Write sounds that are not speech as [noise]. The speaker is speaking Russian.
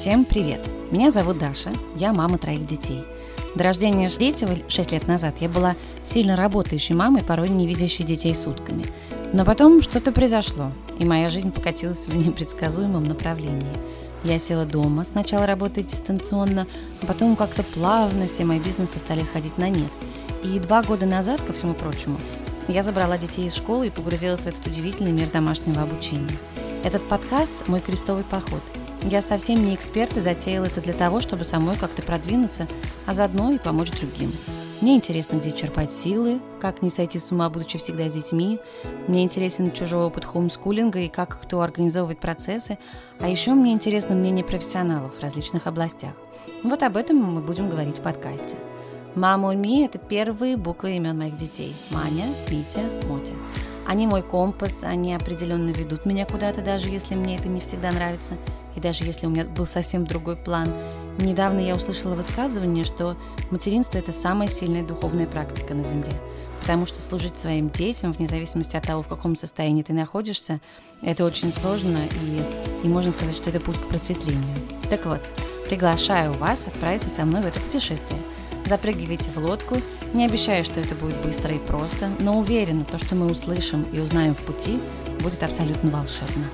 Всем привет! Меня зовут Даша, я мама троих детей. До рождения третьего 6 лет назад я была сильно работающей мамой, порой не видящей детей сутками. Но потом что-то произошло, и моя жизнь покатилась в [laughs] непредсказуемом направлении. Я села дома, сначала работая дистанционно, а потом как-то плавно все мои бизнесы стали сходить на нет. И два года назад, ко всему прочему, я забрала детей из школы и погрузилась в этот удивительный мир домашнего обучения. Этот подкаст – мой крестовый поход – я совсем не эксперт и затеял это для того, чтобы самой как-то продвинуться, а заодно и помочь другим. Мне интересно, где черпать силы, как не сойти с ума, будучи всегда с детьми. Мне интересен чужой опыт хоумскулинга и как кто организовывает процессы. А еще мне интересно мнение профессионалов в различных областях. Вот об этом мы будем говорить в подкасте. Мама Ми – это первые буквы имен моих детей. Маня, Митя, Мотя. Они мой компас, они определенно ведут меня куда-то, даже если мне это не всегда нравится – и даже если у меня был совсем другой план. Недавно я услышала высказывание, что материнство – это самая сильная духовная практика на Земле. Потому что служить своим детям, вне зависимости от того, в каком состоянии ты находишься, это очень сложно, и, и можно сказать, что это путь к просветлению. Так вот, приглашаю вас отправиться со мной в это путешествие. Запрыгивайте в лодку. Не обещаю, что это будет быстро и просто, но уверена, то, что мы услышим и узнаем в пути, будет абсолютно волшебно.